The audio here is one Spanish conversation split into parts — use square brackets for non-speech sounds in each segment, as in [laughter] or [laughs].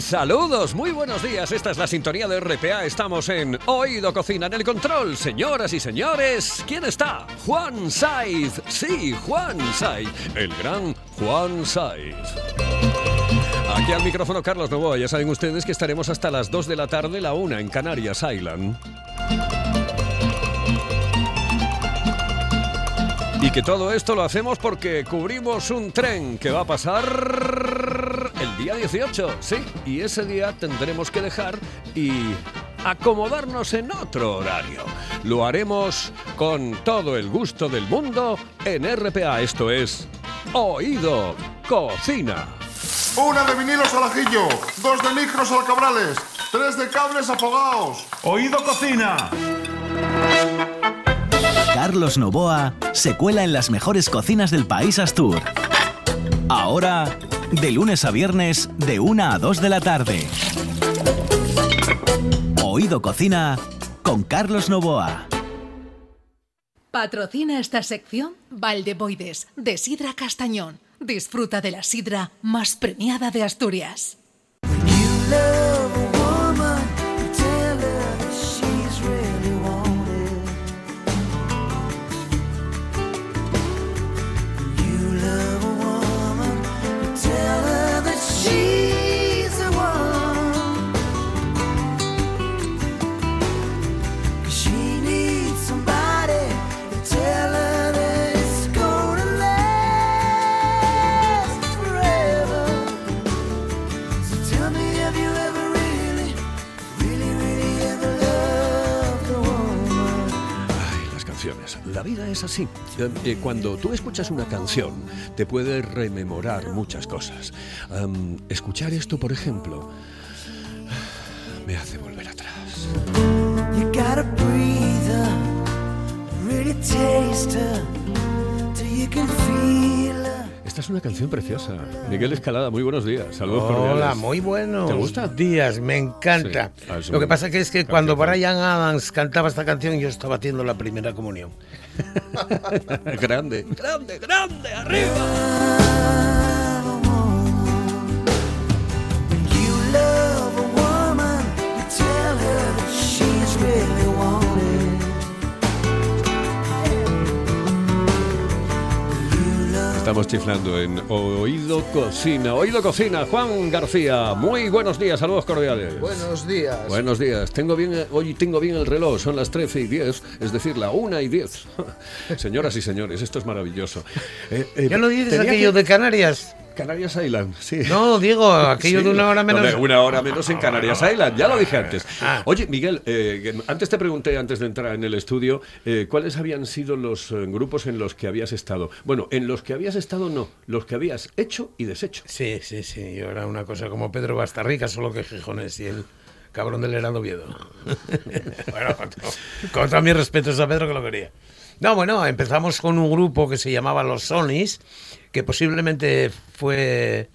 Saludos, muy buenos días. Esta es la sintonía de RPA. Estamos en Oído Cocina en el control. Señoras y señores, ¿quién está? Juan Saiz. Sí, Juan Saiz. El gran Juan Saiz. Aquí al micrófono Carlos Novoa. Ya saben ustedes que estaremos hasta las 2 de la tarde, la 1 en Canarias Island. Y que todo esto lo hacemos porque cubrimos un tren que va a pasar el día 18, sí, y ese día tendremos que dejar y acomodarnos en otro horario. Lo haremos con todo el gusto del mundo en RPA, esto es Oído Cocina. Una de vinilos al ajillo, dos de micros al cabrales, tres de cables afogados. Oído Cocina. Carlos Novoa se cuela en las mejores cocinas del país Astur. Ahora, de lunes a viernes, de 1 a 2 de la tarde. Oído Cocina con Carlos Novoa. Patrocina esta sección Valdeboides, de Sidra Castañón. Disfruta de la sidra más premiada de Asturias. Eh, Cuando tú escuchas una canción, te puede rememorar muchas cosas. Escuchar esto, por ejemplo, me hace volver atrás. Esta es una canción preciosa. Miguel Escalada, muy buenos días. Saludos Hola, cordiales. muy buenos ¿Te gusta? días, me encanta. Sí, ah, Lo que pasa que es que canción. cuando Brian Adams cantaba esta canción yo estaba haciendo la primera comunión. [laughs] grande, grande, grande, arriba. Estamos chiflando en Oído Cocina. Oído Cocina, Juan García. Muy buenos días, saludos cordiales. Buenos días. Buenos días. Tengo bien, hoy tengo bien el reloj, son las 13 y 10, es decir, la 1 y 10. [laughs] Señoras y señores, esto es maravilloso. Eh, eh, ¿Ya no dices aquello que- de Canarias? Canarias Island, sí. No, digo, aquello Sí, de una hora menos. una hora menos en Canarias Island, ya lo dije antes. Ah. Oye, Miguel, eh, antes te pregunté, antes de entrar en el estudio, eh, ¿cuáles habían sido los eh, grupos en los que habías estado? Bueno, en los que habías estado no, los que habías hecho y deshecho. Sí, sí, sí, yo era una cosa como Pedro Bastarrica, solo que Gijones y el cabrón del Heraldo Oviedo. [laughs] bueno, con, con todos mis respetos a Pedro que lo quería. No, bueno, empezamos con un grupo que se llamaba Los Sonis, que posiblemente fue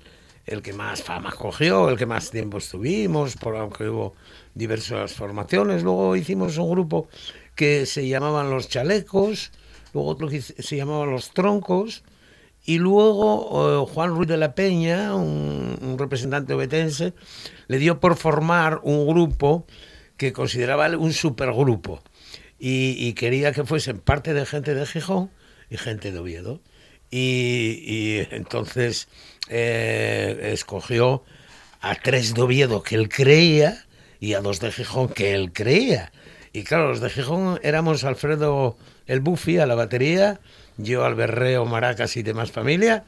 el que más fama cogió, el que más tiempo estuvimos, por aunque hubo diversas formaciones. Luego hicimos un grupo que se llamaban Los Chalecos, luego otro que se llamaban Los Troncos, y luego eh, Juan Ruiz de la Peña, un, representante obetense, le dio por formar un grupo que consideraba un supergrupo y, quería que fuesen parte de gente de Gijón y gente de Oviedo. Y, entonces eh, escogió a tres de Oviedo que él creía y a dos de Gijón que él creía. Y claro, los de Gijón éramos Alfredo el Buffy a la batería, yo al berreo, maracas y demás familia.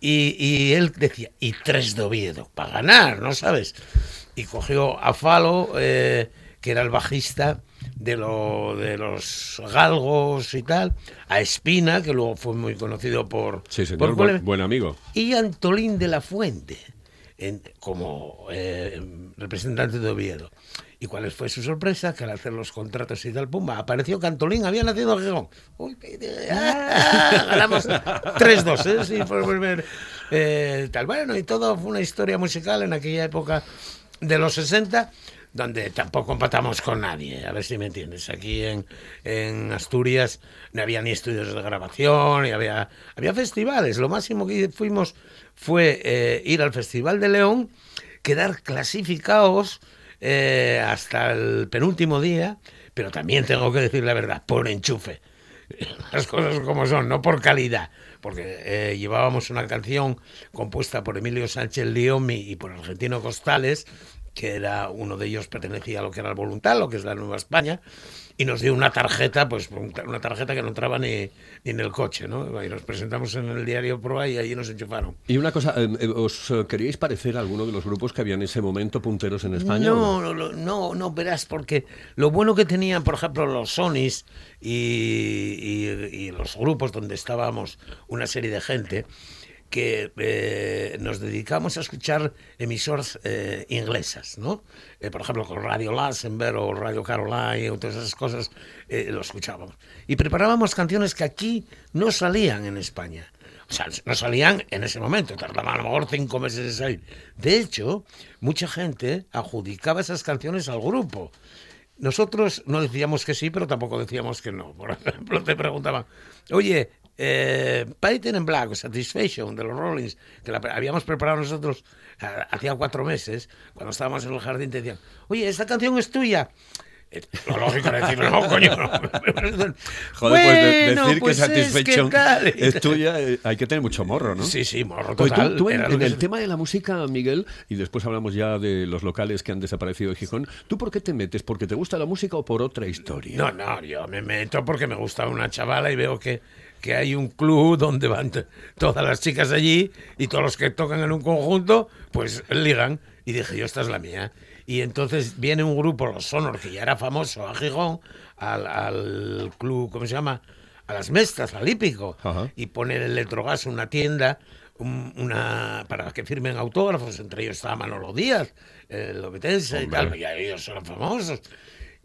Y, y él decía, y tres de Oviedo, para ganar, ¿no sabes? Y cogió a Falo, eh, que era el bajista de, lo, de los galgos y tal, a Espina, que luego fue muy conocido por... Sí, por señor, Cole- buen, buen amigo. y Antolín de la Fuente. en- como eh, representante de Oviedo. ¿Y cuál fue su sorpresa? Que al hacer los contratos y tal, pumba, apareció Cantolín, había nacido en Gijón. Uy, ¡ah! [laughs] ganamos 3-2, ¿eh? Sí, fue el primer, eh, tal. Bueno, y todo fue una historia musical en aquella época de los 60 donde tampoco empatamos con nadie, a ver si me entiendes. Aquí en, en Asturias no había ni estudios de grabación, y había, había festivales. Lo máximo que fuimos fue eh, ir al Festival de León, quedar clasificados eh, hasta el penúltimo día, pero también tengo que decir la verdad, por enchufe. [laughs] Las cosas como son, no por calidad. Porque eh, llevábamos una canción compuesta por Emilio Sánchez Liomi y por Argentino Costales, que era uno de ellos pertenecía a lo que era el Voluntad, lo que es la Nueva España, y nos dio una tarjeta, pues una tarjeta que no entraba ni, ni en el coche, ¿no? Y nos presentamos en el diario Proa y allí nos enchufaron. Y una cosa, eh, eh, ¿os eh, queríais parecer a alguno de los grupos que había en ese momento punteros en España? o No, no, no, no, no, verás, porque lo bueno que tenían, por ejemplo, los Sonys y, y- y los grupos donde estábamos una serie de gente, que eh, nos dedicamos a escuchar emisoras eh, inglesas, ¿no? Eh, por ejemplo, con Radio Lassenberg o Radio Caroline o todas esas cosas, eh, lo escuchábamos. Y preparábamos canciones que aquí no salían en España. O sea, no salían en ese momento, tardaban a lo mejor cinco meses en salir. De hecho, mucha gente adjudicaba esas canciones al grupo. Nosotros no decíamos que sí, pero tampoco decíamos que no. Por ejemplo, te preguntaban, oye, eh, Painted in Black Satisfaction de los Rollins, que la habíamos preparado nosotros ah, hacía cuatro meses, cuando estábamos en el jardín, te decían, oye, esta canción es tuya. Eh, Lo lógico era decir, no, coño. no". [laughs] Joder, pues de- Bueno, decir pues que es que Satisfaction es tuya, eh, hay que tener mucho morro, ¿no? Sí, sí, morro Pues tú- total. tú, en, en el se- tema de la música, Miguel, y después hablamos ya de los locales que han desaparecido de Gijón, ¿tú por qué te metes? ¿Porque te gusta la música o por otra historia? No, no, yo me meto porque me gusta una chavala y veo que, que hay un club donde van todas las chicas allí y todos los que tocan en un conjunto, pues ligan. Y dije, yo, esta es la mía. Y entonces viene un grupo, los Sonor, que ya era famoso, a Gijón, al, al club, ¿cómo se llama? A las Mestas, al Hípico. Ajá. Y pone el Electrogas una tienda un- una para que firmen autógrafos, entre ellos estaba Manolo Díaz, el obetense y tal, y ellos son famosos.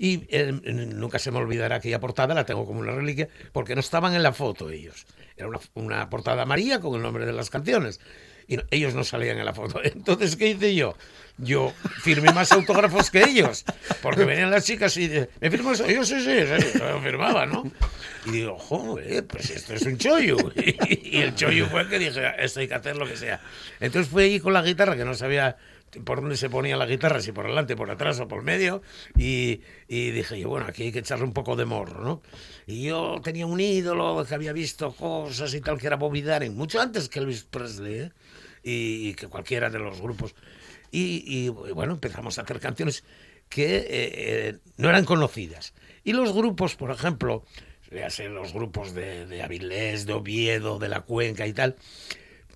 Y eh, nunca se me olvidará aquella portada, la tengo como una reliquia, porque no estaban en la foto ellos. Era una, una portada amarilla con el nombre de las canciones. Y no- ellos no salían en la foto. [laughs] Entonces, ¿qué hice yo? Yo firmé más autógrafos que ellos. Porque venían las chicas y de- ¿me firmas? Yo sí, sí, sí, yo firmaba, ¿no? Y digo, joder, pues esto es un chollo. [laughs] Y, y el chollo fue el que dije, esto hay que hacer lo que sea. Entonces fui ahí con la guitarra, que no sabía por dónde se ponía la guitarra, si por delante, por atrás o por medio, y, y dije yo, bueno, aquí hay que echarle un poco de morro, ¿no? Y yo tenía un ídolo que había visto cosas y tal, que era Bobby Darin, mucho antes que Elvis Presley, ¿eh? y, que cualquiera de los grupos. Y, y, bueno, empezamos a hacer canciones que eh, eh, no eran conocidas. Y los grupos, por ejemplo, ya sé, los grupos de, de Avilés, de Oviedo, de la Cuenca y tal,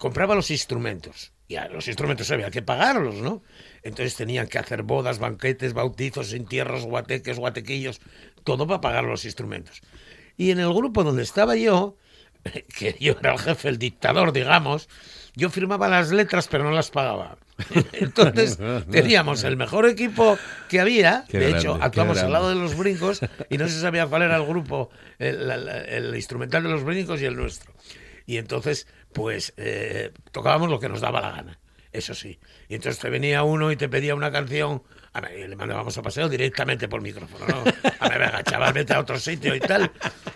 compraba los instrumentos. Y a los instrumentos había que pagarlos, ¿no? Entonces tenían que hacer bodas, banquetes, bautizos, entierros, guateques, guatequillos, todo para pagar los instrumentos. Y en el grupo donde estaba yo, [laughs] que yo era el jefe, el dictador, digamos, yo firmaba las letras pero no las pagaba. [laughs] Entonces teníamos el mejor equipo que había. [laughs] Qué de grande, hecho, actuamos al lado de los brincos y no se sabía cuál era el grupo, el, el- el instrumental de los brincos y el nuestro. Y entonces, pues, eh, tocábamos lo que nos daba la gana. Eso sí. Y entonces te venía uno y te pedía una canción. A ver, le mandábamos a paseo directamente por micrófono. ¿no? A ver, venga, chaval, vete a otro sitio y tal.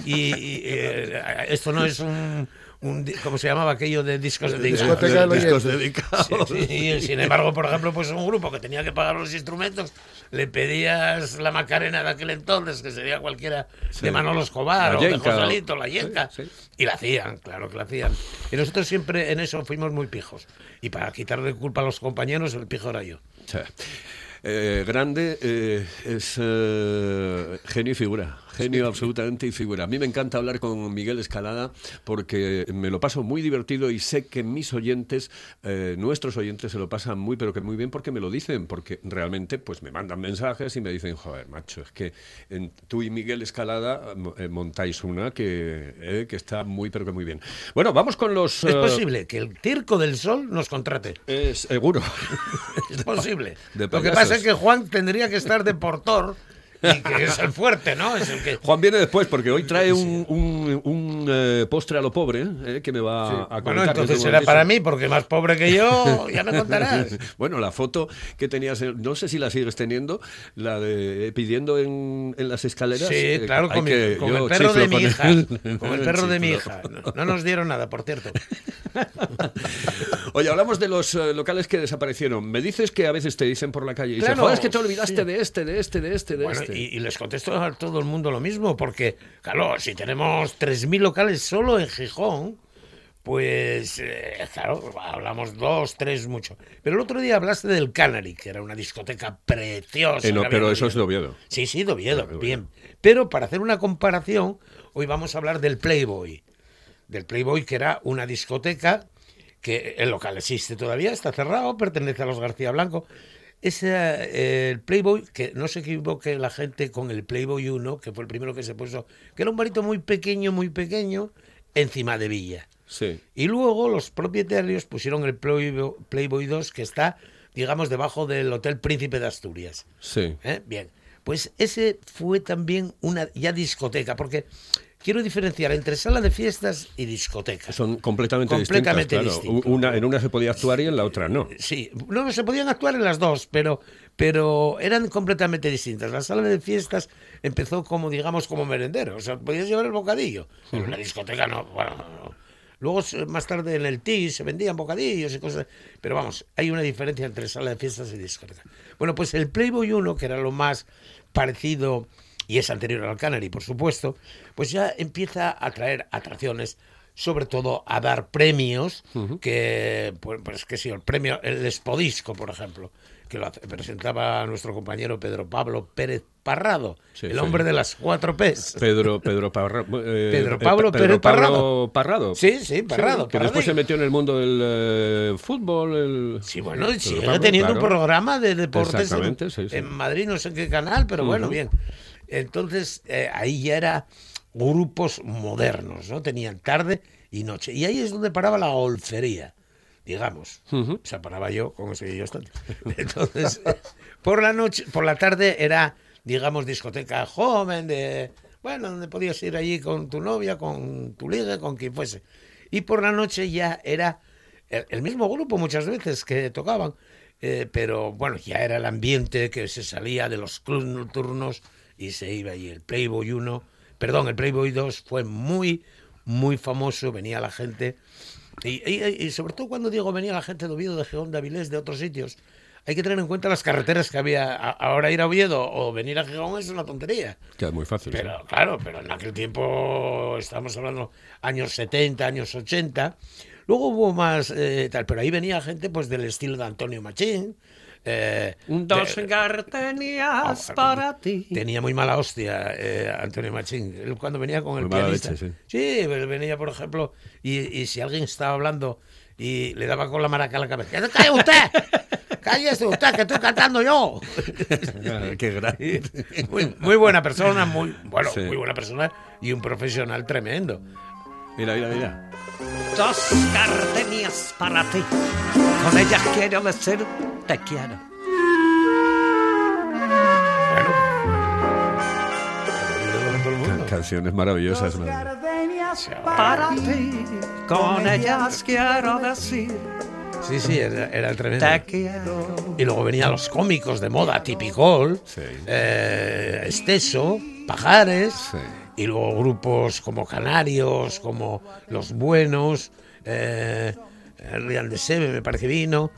Y, y, eh, esto no es un, un ¿Cómo se llamaba aquello de discos de Discoteca del discos dedicados. Sí, sí, y sin embargo, por ejemplo, pues un grupo que tenía que pagar los instrumentos, le pedías la Macarena de aquel entonces, que sería cualquiera de Manolo Escobar La o de yenca, o- Joselito, la yenca. Sí, sí. Y la hacían, claro que la hacían. Y nosotros siempre en eso fuimos muy pijos. Y para quitarle culpa a los compañeros, el pijo era yo. Sí. Eh, grande eh, es eh, genio y figura. Genio absolutamente y figura. A mí me encanta hablar con Miguel Escalada porque me lo paso muy divertido y sé que mis oyentes, eh, nuestros oyentes, se lo pasan muy, pero que muy bien porque me lo dicen, porque realmente pues me mandan mensajes y me dicen, joder, macho, es que en- tú y Miguel Escalada eh, montáis una que, eh, que está muy, pero que muy bien. Bueno, vamos con los... Es eh, posible que el Circo del Sol nos contrate. seguro. [laughs] Es posible. de Lo que pasa es que Juan tendría que estar de portor [laughs] y que es el fuerte, ¿no? Es el que... Juan viene después porque hoy trae un, un- un, eh, postre a lo pobre eh, que me va a Bueno, comentar. entonces será para mí, porque más pobre que yo, [laughs] ya me contarás. [laughs] Bueno, la foto que tenías, en- no sé si la sigues teniendo, la de pidiendo en, en las escaleras. Sí, eh, claro, con, mi- que- con el perro de mi hija. Con el perro de mi hija. No, no nos dieron nada, por cierto. Oye, hablamos de los eh, locales que desaparecieron. Me dices que a veces te dicen por la calle, y Claro, "Joder, es que te olvidaste sí. de este, de este, de este, de Bueno, este. y, y les contesto a todo el mundo lo mismo, porque, claro, si tenemos 3.000 locales solo en Gijón, pues, eh, claro, hablamos dos, tres, mucho. Pero el otro día hablaste del Canary, que era una discoteca preciosa. Eh, no, pero eso es de Oviedo. Sí, sí, de Oviedo, Oviedo. bien. Pero para hacer una comparación, hoy vamos a hablar del Playboy. Del Playboy, que era una discoteca que el local existe todavía, está cerrado, pertenece a los García Blanco. Ese, eh, el Playboy, que no se equivoque la gente con el Playboy 1, que fue el primero que se puso, que era un barito muy pequeño, muy pequeño, encima de Villa. Sí. Y luego los propietarios pusieron el Playboy, Playboy 2, que está, digamos, debajo del Hotel Príncipe de Asturias. Sí. ¿Eh? Bien, pues ese fue también una ya discoteca, porque quiero diferenciar entre sala de fiestas y discoteca. Son completamente, Completamente distintas. claro. distinto. Una, en una se podía actuar y en la otra no. Sí, no se podían actuar en las dos, pero, pero eran completamente distintas. La sala de fiestas empezó como, digamos, como merendero, o sea, podías llevar el bocadillo. En la discoteca no, bueno, no. Luego, más tarde en el TI se vendían bocadillos y cosas. Pero vamos, hay una diferencia entre sala de fiestas y discoteca. Bueno, pues el Playboy 1, que era lo más parecido, y es anterior al Canary, por supuesto, pues ya empieza a traer atracciones, sobre todo a dar premios, que, pues, pues que sí, el premio, el Espodisco, por ejemplo, que lo presentaba nuestro compañero Pedro Pablo Pérez Parrado, Sí, el sí. hombre de las cuatro P's. Pedro, Pedro, Parra- eh, Pedro eh, Pablo Pedro Pérez Parrado. Parrado. Sí, sí, Parrado, que después se metió en el mundo del eh, fútbol. El... Sí, bueno, sigue Pablo, teniendo claro. un programa de deportes en, Madrid, no sé en qué canal, pero bueno, bien. Entonces, eh, ahí ya era grupos modernos, ¿no? Tenían tarde y noche. Y ahí es donde paraba la olfería, digamos. O sea, paraba yo ese yo estando. [laughs] Entonces, por la noche, por la tarde era, digamos, discoteca joven, de, bueno, donde podías ir allí con tu novia, con tu liga, con quien fuese. Y por la noche ya era el, el mismo grupo muchas veces que tocaban, eh, pero bueno, ya era el ambiente que se salía de los clubs nocturnos y se iba ahí. El Playboy 1, perdón, el Playboy 2 fue muy, muy famoso, venía la gente. Y, y- y sobre todo cuando digo venía la gente de Oviedo, de Geón, de Avilés, de otros sitios, hay que tener en cuenta las carreteras que había. Ahora ir a Oviedo o venir a Gijón es una tontería. Que es muy fácil. sí. Pero claro, pero en aquel tiempo estamos hablando años 70, años 80. Luego hubo más eh, tal, pero ahí venía gente pues del estilo de Antonio Machín. Eh, Dos de- gardenias Ah, para ti. Tenía muy mala hostia eh, Antonio Machín. Él cuando venía con el Muy mala pianista. leche, sí. él venía, por ejemplo, y, y si alguien estaba hablando y le daba con la maraca a la cabeza, ¡Que se calle usted! ¡Cállese usted, que estoy cantando yo! Ah, Qué grande. muy, muy buena persona, muy, bueno, Sí. muy buena persona y un profesional tremendo. Mira, mira, mira. Dos gardenias para ti. Con ellas quiero decir te quiero. Bueno. El. Canciones maravillosas. man. Para ti. Con ellas quiero decir Sí, sí, era, era tremendo. te quiero. Y luego venían los cómicos de moda, Tipicol, Sí. eh, Esteso, Pajares, Sí. Y luego grupos como Canarios, como Los Buenos, eh, el Rial de Sebe, me parece vino.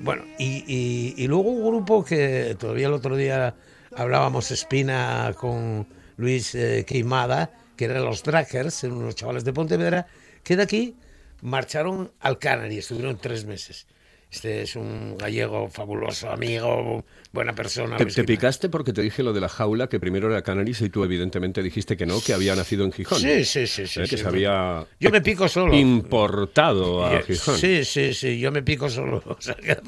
Bueno, y, y- luego un grupo que todavía el otro día hablábamos Espina con Luis eh, Queimada, que eran los Drackers, eran unos chavales de Pontevedra, que de aquí marcharon al Canary, estuvieron tres meses. Este es un gallego fabuloso, amigo, buena persona. Te, picaste porque te dije lo de la jaula, que primero era Canaris y tú evidentemente dijiste que no, que había nacido en Gijón. Sí, sí, sí. sí, Eh, sí. que se había Yo me pico solo. importado a Yo- Gijón. Sí, sí, sí, yo me pico solo. [laughs] O sea, que-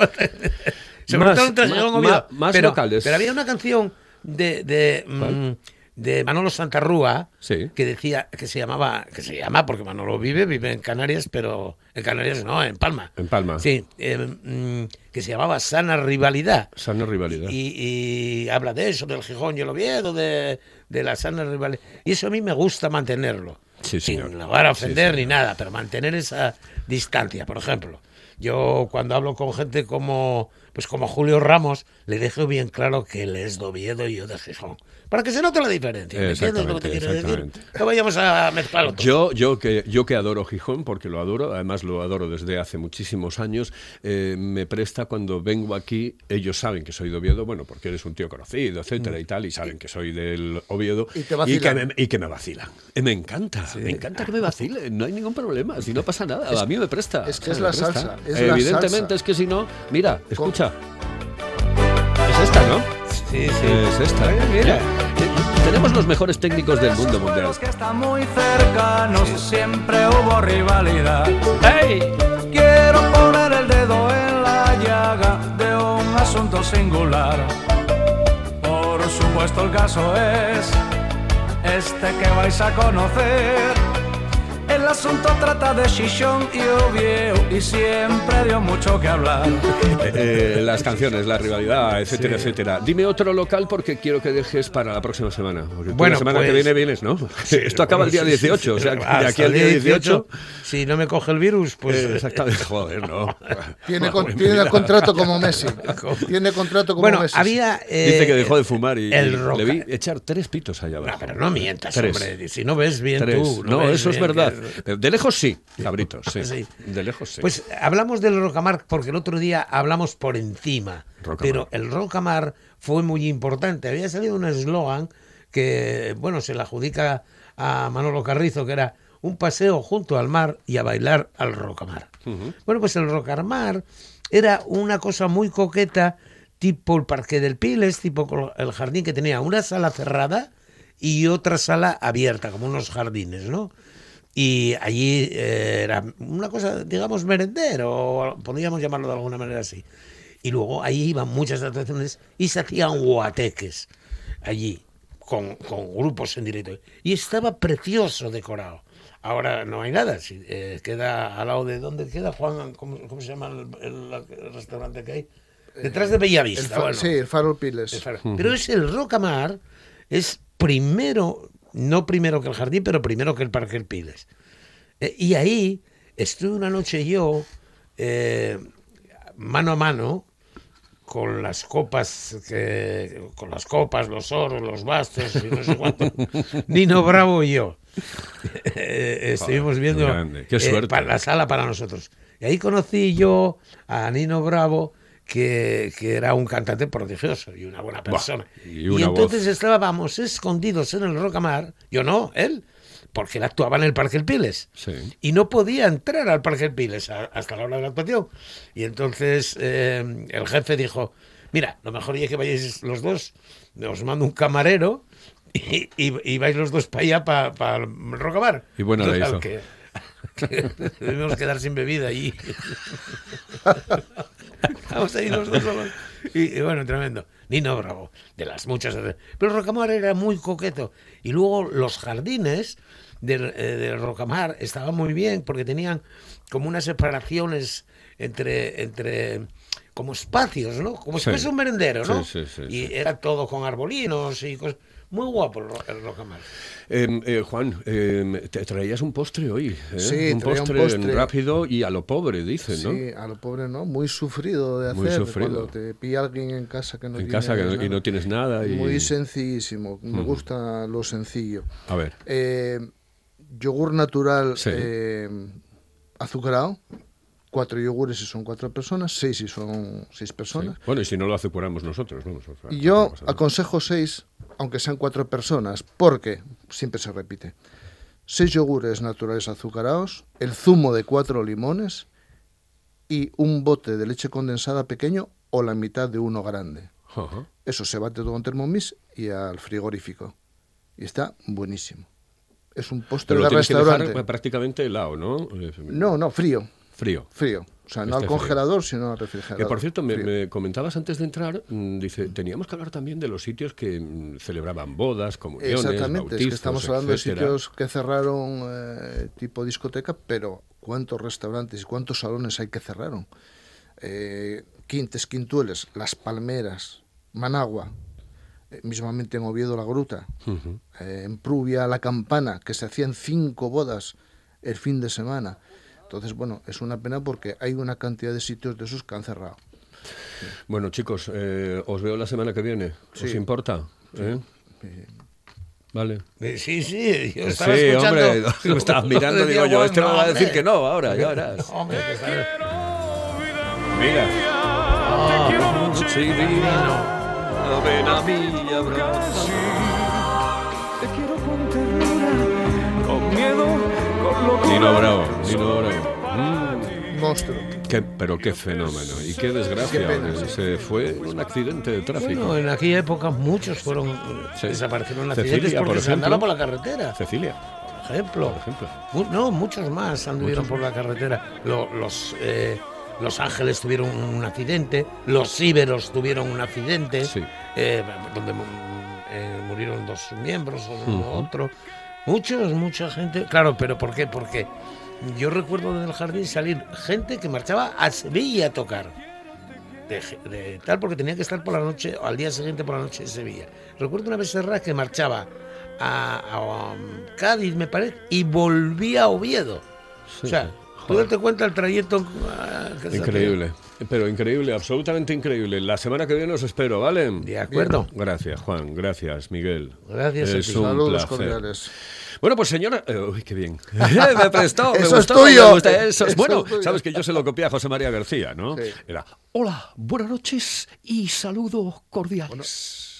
Sobre Más- todo Gijón, Oviedo. más pero, locales. Pero había una canción de, de, de Manolo Santarrúa Sí. que decía, que se llamaba, que se llama, porque Manolo vive, vive en Canarias, pero en Canarias no, en Palma. En Palma. Sí, eh, mm, que se llamaba Sana Rivalidad. Sana rivalidad. Y, y habla de eso, del Gijón y el Oviedo, de, de la sana rivalidad. Y eso a mí me gusta mantenerlo. Sí, señor. sin lugar a ofender ni nada, pero mantener esa distancia, por ejemplo. Yo cuando hablo con gente como pues como Julio Ramos, le dejo bien claro que él es de Oviedo y yo de Gijón. Para que se note la diferencia. ¿Me entiendes lo que te Exactamente, quiero decir? exactamente. No vayamos a mezclarlo todo. Yo, yo, que, yo que adoro Gijón, porque lo adoro, además lo adoro desde hace muchísimos años, eh, me presta cuando vengo aquí, ellos saben que soy de Oviedo, bueno, porque eres un tío conocido, etcétera y tal, y saben que soy del Oviedo, Y te que vacilan. me, y que me vacilan. Eh, Me encanta, me encanta que me vacilen, no hay ningún problema, si no pasa nada, a mí me presta. es que es la presta. salsa, es la Evidentemente, salsa. es que si no, mira, escucha. Es esta, ¿no? Sí, sí. Es esta. Oye, mira. Tenemos los mejores técnicos del mundo mundial. Que están muy cercanos siempre hubo rivalidad. ¡Ey! Quiero poner el dedo en la llaga de un asunto singular. Por supuesto el caso es este que vais a conocer. El asunto trata de Shishon y Oviedo y siempre dio mucho que hablar. Eh, eh, las canciones, la rivalidad, etcétera, etcétera. Dime otro local porque quiero que dejes para la próxima semana. Porque Bueno, la semana que pues- viene vienes, ¿no? [laughs] Esto acaba el día Bueno, sí, sí, 18, o sea, de Hasta aquí al día 18. si no me coge el virus, pues eh, exactamente, joder, no. [laughs] Tiene, con- Bueno, tiene mira. contrato como Messi. [laughs] Tiene contrato como bueno, Messi. había eh, Dice que dejó de fumar y, el y roca- le vi echar tres pitos allá No, abajo. pero no mientas, Tres. hombre. Si no ves bien Tres. tú. No, eso es verdad. De lejos sí, cabritos, sí. Sí. De lejos sí. Pues hablamos del Rocamar porque el otro día hablamos por encima. Rocamar. Pero el Rocamar fue muy importante. Había salido un eslogan que, bueno, se le adjudica a Manolo Carrizo, que era un paseo junto al mar y a bailar al Rocamar. Bueno, pues el Rocamar era una cosa muy coqueta, tipo el Parque del Piles, tipo el jardín que tenía una sala cerrada y otra sala abierta, como unos jardines, ¿no? Y allí eh, era una cosa, digamos, merendero, o podríamos llamarlo de alguna manera así. Y luego ahí iban muchas atracciones y se hacían guateques allí, con, con grupos en directo. Y estaba precioso decorado. Ahora no hay nada, sí, eh, queda al lado de... ¿Dónde queda, Juan? ¿Cómo, cómo se llama el, el- el restaurante que hay? Detrás de El Bellavista. fa- bueno. Sí, el Farol Piles. El faro. Pero es el Rocamar, es primero, no primero que el jardín, pero primero que el Parque El Piles. Eh, y ahí estuve una noche yo, eh, mano a mano, con las copas, que, con las copas, los oros, los bastos y no sé cuánto. [laughs] Nino Bravo y yo. Eh, estuvimos viendo qué eh, suerte. pa- la sala para nosotros. Y ahí conocí yo a Nino Bravo, que, que era un cantante prodigioso y una buena persona. y y, una entonces voz. estábamos escondidos en el Rocamar, yo no, él, porque él actuaba en el Parque El Piles. Sí. Y no podía entrar al Parque El Piles a- hasta la hora de la actuación. Y entonces eh, el jefe dijo, mira, lo mejor es que vayáis los dos, os mando un camarero y, y- y vais los dos para allá, para el Rocamar. Y bueno la Total, hizo. [laughs] debimos quedar sin bebida allí. [laughs] Vamos ahí los dos solos. Y, y bueno, tremendo. Nino Bravo, de las muchas. Pero Rocamar era muy coqueto. Y luego los jardines del, eh, del Rocamar estaban muy bien porque tenían como unas separaciones entre, entre como espacios, ¿no? Como si Sí. fuese un merendero, ¿no? Sí, sí, sí, y era todo con arbolinos y cosas. Muy guapo el, Ro- el Rocamar. Eh, eh, Juan, eh, te traías un postre hoy. ¿eh? Sí, un traía un postre, rápido y a lo pobre, dicen, ¿no? Sí, a lo pobre no, muy sufrido de Muy hacer. sufrido. Cuando te pilla alguien en casa que no en tiene casa que no- y nada. no tienes nada. Y... Muy sencillísimo, me gusta lo sencillo. A ver. Eh, yogur natural Sí. eh, azucarado, cuatro yogures si son cuatro personas, seis si son seis sí. personas. Bueno, y si no lo azucaramos nosotros, vamos. o sea, Y yo nada. aconsejo seis, aunque sean cuatro personas, porque siempre se repite. Seis yogures naturales azucarados, el zumo de cuatro limones y un bote de leche condensada pequeño o la mitad de uno grande. Eso se bate todo en Thermomix y al frigorífico. Y está buenísimo. Es un postre Pero lo de tienes que restaurante. dejar prácticamente helado, ¿no? Eh, No, no, frío. Frío. Frío. O sea, no Este al frío. congelador, sino al refrigerador. Que por cierto, me, comentabas antes de entrar, mm, dice, teníamos que hablar también de los sitios que mm, celebraban bodas, comuniones, Exactamente, es que bautizos, estamos hablando etcétera. de sitios que cerraron eh, tipo discoteca, pero ¿cuántos restaurantes y cuántos salones hay que cerraron? Eh, Quintes, Quintueles, Las Palmeras, Managua, eh, mismamente en Oviedo La Gruta, en Pruvia La Campana, que se hacían cinco bodas el fin de semana. Entonces, bueno, es una pena porque hay una cantidad de sitios de esos que han cerrado. Bueno, chicos, eh, os veo la semana que viene. ¿Os Sí. importa? ¿Eh? Vale. Eh, Sí, sí, yo Sí, estaba escuchando. hombre, [laughs] lo estabas mirando, digo yo, este me va a decir que no, ahora, ya verás. [laughs] Hombre, que sabes. Mira. Ah, sí, divino. Ven a mí. Nino Bravo, Nino Bravo. Mm, Monstruo. qué- pero qué fenómeno y qué desgracia. Qué pena, eh, Se fue en un accidente de tráfico. Bueno, en aquella época muchos fueron Sí. desaparecieron en Cecilia, accidentes porque por se andaba por la carretera. Cecilia, Por ejemplo. por ejemplo. No, muchos más anduvieron por la carretera. Lo- los, eh, los Ángeles tuvieron un accidente, los Íberos tuvieron un accidente, Sí. eh, donde eh, murieron dos miembros o Ujú. otro. Muchos, mucha gente. Claro, pero ¿por qué? Porque yo recuerdo desde el jardín salir gente que marchaba a Sevilla a tocar. De, de tal, porque tenía que estar por la noche, o al día siguiente por la noche en Sevilla. Recuerdo una vez Serra que marchaba a, a, um, Cádiz, me parece, y volvía a Oviedo. Sí, o sea, tú date cuenta el trayecto. ah, que Increíble, pero increíble, absolutamente increíble. La semana que viene os espero, ¿vale? De acuerdo. Gracias, Juan. Gracias, Miguel. Gracias Es un Saludos placer. cordiales. Bueno, pues señora, eh, uy, qué bien. [laughs] me prestó, me Eso es gustó, tuyo. me gusta [laughs] eso. Eso bueno, es tuyo. sabes que yo se lo copié a José María García, ¿no? Sí. Era, hola, buenas noches y saludos cordiales.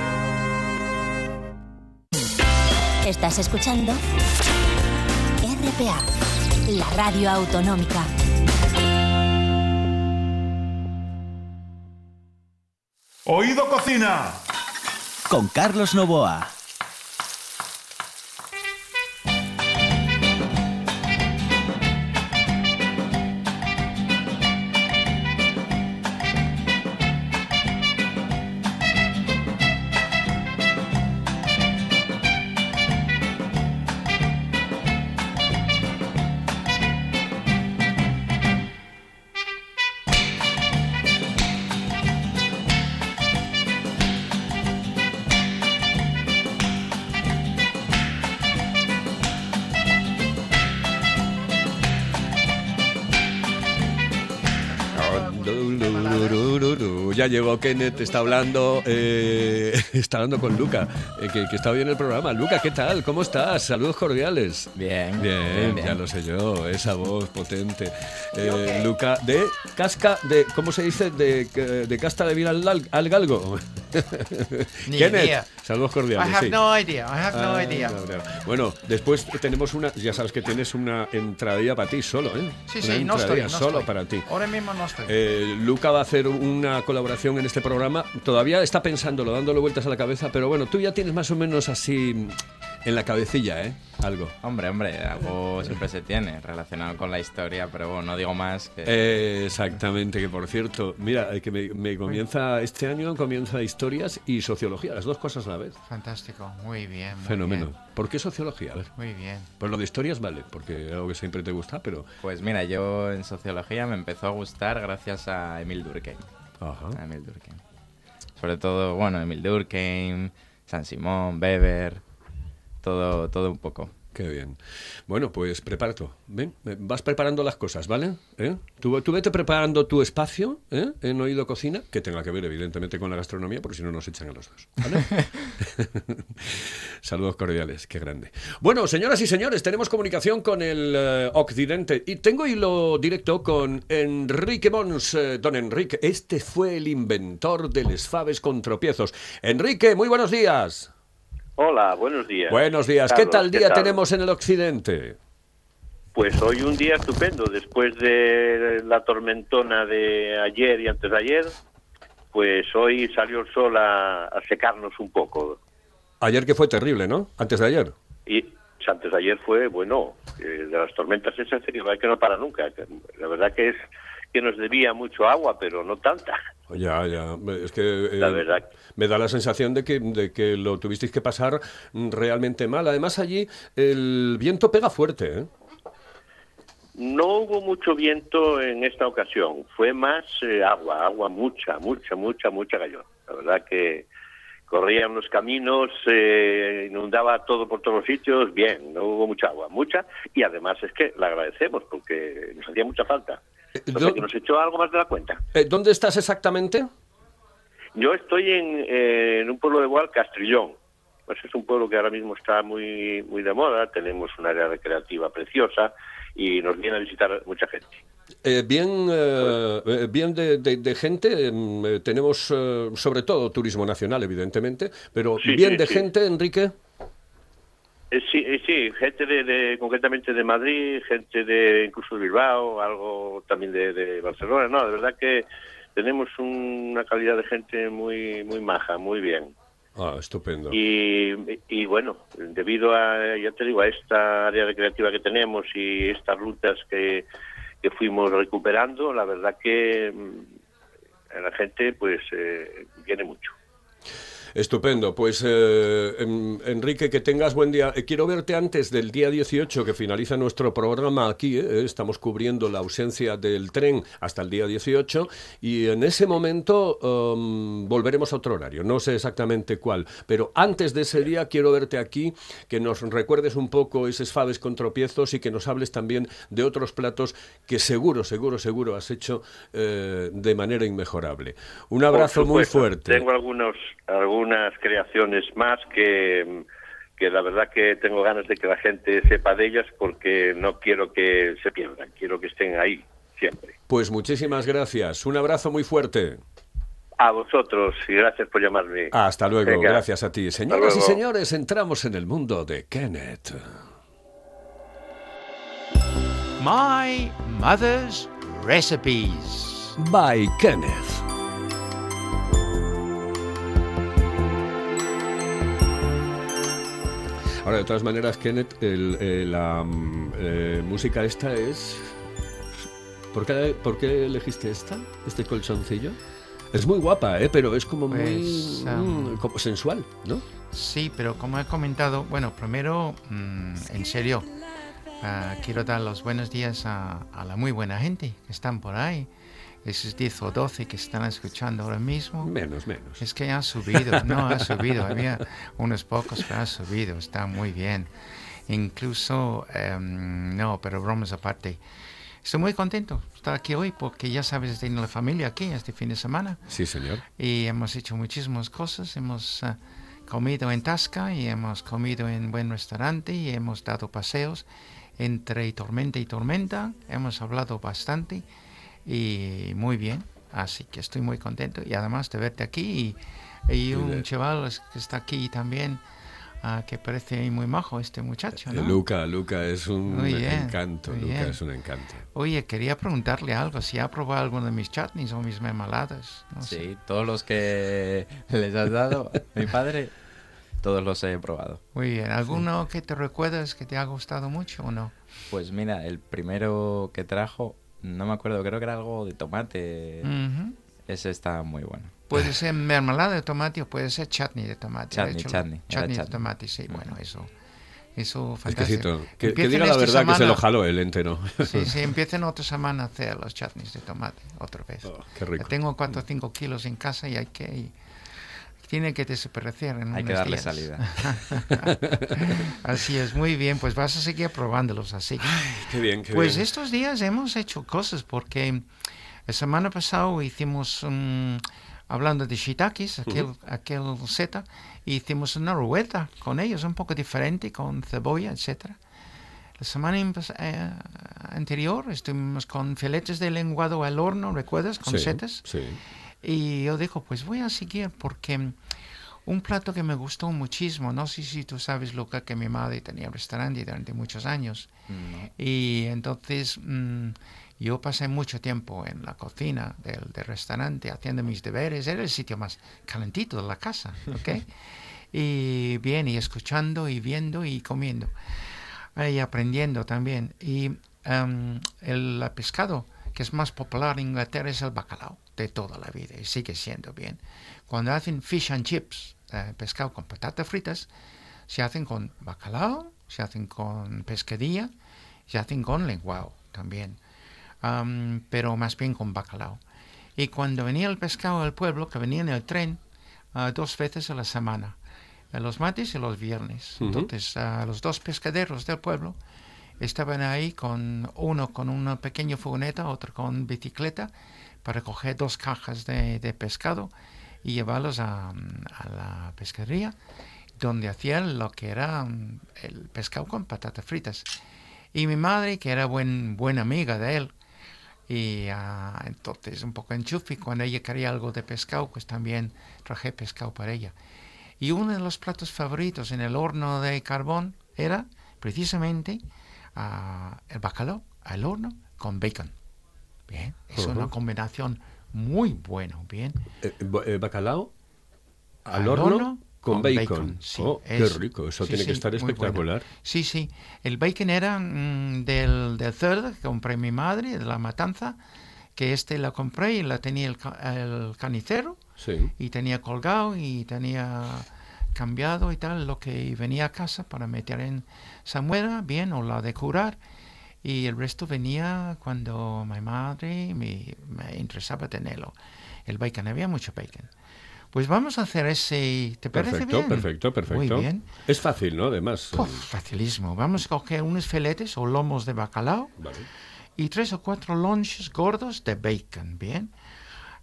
Estás escuchando RPA, la radio autonómica. Oído Cocina. Con Carlos Novoa. Ya llegó Kenneth, está hablando, eh, [laughs] está hablando con Luca, eh, que, que está hoy en el programa. Luca, ¿qué tal? ¿Cómo estás? Saludos cordiales. Bien, Bien, ya lo sé yo, esa voz potente. Eh, Luca, de casca, de, ¿cómo se dice? De, de casta de vir al, al galgo. Ni Kenneth, idea. saludos cordiales. I have sí. no idea, I have no Ah, idea. no, no. Bueno, después tenemos una, ya sabes que tienes una entradilla para ti solo, ¿eh? Sí, Una sí, no estoy, no solo estoy. para ti. Ahora mismo no estoy. Eh, Luca va a hacer una colaboración en este programa. Todavía está pensándolo, dándole vueltas a la cabeza, pero bueno, tú ya tienes más o menos así en la cabecilla, ¿eh? Algo. Hombre, hombre, algo siempre se tiene relacionado con la historia, pero bueno, no digo más que... Eh, exactamente, que por cierto, mira, eh, que me, me comienza este año, comienza historias y sociología, las dos cosas a la vez. Fantástico, muy bien. muy Fenómeno. bien, ¿Por qué sociología? A ver. Muy bien. Pues lo de historias vale, porque es algo que siempre te gusta, pero... Pues mira, yo en sociología me empezó a gustar gracias a Emil Durkheim. Ajá. A Emil Durkheim. Sobre todo, bueno, Emil Durkheim, San Simón, Weber, todo, todo un poco. Qué bien. Bueno, pues prepáralo. Ven, eh, vas preparando las cosas, ¿vale? ¿Eh? Tú, tú vete preparando tu espacio ¿eh? en Oído Cocina, que tenga que ver evidentemente con la gastronomía, porque si no nos echan a los dos. ¿vale? [laughs] Saludos cordiales, qué grande. Bueno, señoras y señores, tenemos comunicación con el eh, Occidente y tengo hilo directo con Enrique Mons. Eh, don Enrique, este fue el inventor del esfabes con tropiezos. Enrique, muy buenos días. Hola, buenos días. Buenos días. ¿Qué tal día tal? tenemos en el Occidente? Pues hoy un día estupendo. Después de la tormentona de ayer y antes de ayer, pues hoy salió el sol a, a secarnos un poco. Ayer que fue terrible, ¿no? Antes de ayer. Y antes de ayer fue, bueno, eh, de las tormentas esas que va que no para nunca. La verdad que es que nos debía mucho agua, pero no tanta. Ya, ya. Es que eh, La verdad. me da la sensación de que, de que lo tuvisteis que pasar realmente mal. Además, allí el viento pega fuerte, ¿eh? No hubo mucho viento en esta ocasión, fue más eh, agua, agua mucha, mucha, mucha, mucha cayó. La verdad que corrían los caminos, eh, inundaba todo por todos los sitios, bien, no hubo mucha agua, mucha, y además es que la agradecemos porque nos hacía mucha falta. Que nos echó algo más de la cuenta. Eh, ¿Dónde estás exactamente? Yo estoy en, eh, en un pueblo de igual, Castrillón. Pues es un pueblo que ahora mismo está muy, muy de moda, tenemos un área recreativa preciosa y nos viene a visitar mucha gente. Eh, bien eh, eh, bien de, de- de gente, em, eh, tenemos eh, sobre todo turismo nacional, evidentemente, pero Sí, bien sí, de sí. gente, Enrique. Eh, sí, eh, sí, gente de, de- concretamente de Madrid, gente de incluso de Bilbao, algo también de, de Barcelona. No, de verdad que tenemos una calidad de gente muy muy maja, muy bien. Ah, estupendo. Y, y bueno, debido a, ya te digo, a esta área recreativa que tenemos y estas rutas que, que fuimos recuperando, la verdad que mm, la gente pues eh, viene mucho. Estupendo. Pues, eh, Enrique, que tengas buen día. Eh, quiero verte antes del día 18, que finaliza nuestro programa aquí. eh, Estamos cubriendo la ausencia del tren hasta el día 18. Y en ese momento em, volveremos a otro horario. No sé exactamente cuál. Pero antes de ese día quiero verte aquí, que nos recuerdes un poco esos faves con tropiezos y que nos hables también de otros platos que seguro, seguro, seguro has hecho eh, de manera inmejorable. Un abrazo muy fuerte. Tengo algunos, algunas creaciones más que, que la verdad que tengo ganas de que la gente sepa de ellas porque no quiero que se pierdan, quiero que estén ahí siempre. Pues muchísimas gracias. Un abrazo muy fuerte. A vosotros y gracias por llamarme. Hasta luego. Venga. Gracias a ti. Señoras y señores, entramos en el mundo de Kenneth. My mother's recipes. By Kenneth. Ahora, de todas maneras, Kenneth, el- eh, la mm, eh, música esta es... ¿Por qué, ¿Por qué elegiste esta? ¿Este colchoncillo? Es muy guapa, ¿eh? Pero es como muy... Pues, um, mm, como sensual, ¿no? Sí, pero como he comentado, bueno, primero, mm, en serio, ah, quiero dar los buenos días a, a la muy buena gente que están por ahí. Esos 10 o 12 que están escuchando ahora mismo. Menos, menos. Es que ha subido, no, ha subido. Había unos pocos, pero ha subido, está muy bien. Incluso, em, no, pero bromas aparte. Estoy muy contento de estar aquí hoy porque ya sabes, tengo la familia aquí este fin de semana Sí, señor. y hemos hecho muchísimas cosas. Hemos ah, comido en Tasca y hemos comido en buen restaurante y hemos dado paseos entre tormenta y tormenta. Hemos hablado bastante y muy bien. Así que estoy muy contento y además de verte aquí y, y un chaval que está aquí también ah, que parece muy majo este muchacho, ¿no? Luca, Luca es un Muy bien, encanto. muy Luca bien. es un encanto. Oye, quería preguntarle algo, si ha probado alguno de mis chutneys o mis mermeladas. No sé. Sí, todos los que les has dado mi padre, todos los he probado. Muy bien, ¿alguno que te recuerdas que te ha gustado mucho o no? Pues mira, el primero que trajo, no me acuerdo, creo que era algo de tomate. Ujú. Ese está muy bueno. Puede [laughs] ser mermelada de tomate o puede ser chutney de tomate. De Chutney, hecho, chutney, chutney de tomate, sí, bueno, eso. Eso fantástico. Exquisito. Que, que diga la verdad que se lo semana- jaló el entero. Sí, sí, [laughs] empiecen otra semana a hacer los chutneys de tomate, otra vez. Oh, qué rico. Ya tengo 4 o 5 kilos en casa y hay que, hay que tiene que desaparecer en Hay que unos darle días. salida. [laughs] así es, muy bien, pues vas a seguir probándolos así. Qué bien, qué Pues bien. estos días hemos hecho cosas porque la semana pasada hicimos, hablando de shiitakes, aquel, Ujú. aquel seta, hicimos una rueda con ellos, un poco diferente, con cebolla, etcétera. La semana eh, anterior estuvimos con filetes de lenguado al horno, ¿recuerdas? Con Sí, setas. sí. Y yo digo, pues voy a seguir porque un plato que me gustó muchísimo, no sé si tú sabes, Luca, que mi madre tenía restaurante durante muchos años. Y entonces mm, yo pasé mucho tiempo en la cocina del, del restaurante haciendo mis deberes. Era el sitio más calentito de la casa, ¿ok? [laughs] y bien, y escuchando y viendo y comiendo. Y aprendiendo también. Y em, el pescado que es más popular en Inglaterra es el bacalao de toda la vida y sigue siendo bien. Cuando hacen fish and chips, eh, pescado con patatas fritas, se hacen con bacalao, se hacen con pescadilla, se hacen con lenguado también, Am, pero más bien con bacalao. Y cuando venía el pescado al pueblo, que venía en el tren, ah, dos veces a la semana, eh, los martes y los viernes. Ujú. Entonces, ah, los dos pescaderos del pueblo estaban ahí con uno con una pequeña furgoneta, otro con bicicleta, para coger dos cajas de, pescado y llevarlos a, la pescadería, donde hacían lo que era mm, el pescado con patatas fritas. Y mi madre, que era buen, buena amiga de él, y ah, entonces un poco enchufe, cuando ella quería algo de pescado, pues también traje pescado para ella. Y uno de los platos favoritos en el horno de carbón era precisamente ah, el bacalao al horno con bacon. Bien, es una combinación muy buena, bien. Eh, eh, bacalao al, Al horno, horno con, con bacon. bacon, sí, oh, es- qué rico, eso sí, tiene que estar bueno. espectacular. Sí, sí. El bacon era mm, del, del cerdo que compré mi madre, de la matanza, que este la compré y la tenía el, el carnicero Sí. y tenía colgado y tenía cambiado y tal lo que venía a casa para meter en salmuera, bien, o la de curar. Y el resto venía cuando mi madre me, me interesaba tenerlo. El bacon, había mucho bacon. Pues vamos a hacer ese, ¿te parece Perfecto, bien? perfecto, perfecto. Muy bien. Es fácil, ¿no? Además. Puf, facilísimo. Vamos a coger unos filetes o lomos de bacalao Vale. y tres o cuatro lonches gordos de bacon, ¿bien?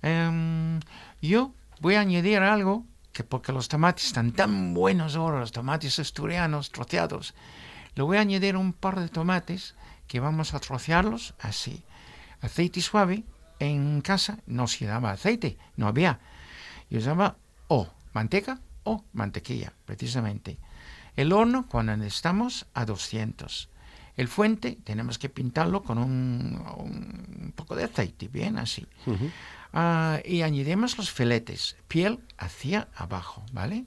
Em, yo voy a añadir algo que porque los tomates están tan buenos ahora, los tomates asturianos troceados, le voy a añadir un par de tomates que vamos a trocearlos así. Aceite suave en casa no se daba aceite, no había. Yo usaba o manteca o mantequilla, precisamente. El horno, cuando estamos a 200. El fuente, tenemos que pintarlo con un, un poco de aceite, bien así. Ah, y añadimos los filetes, piel hacia abajo, ¿vale?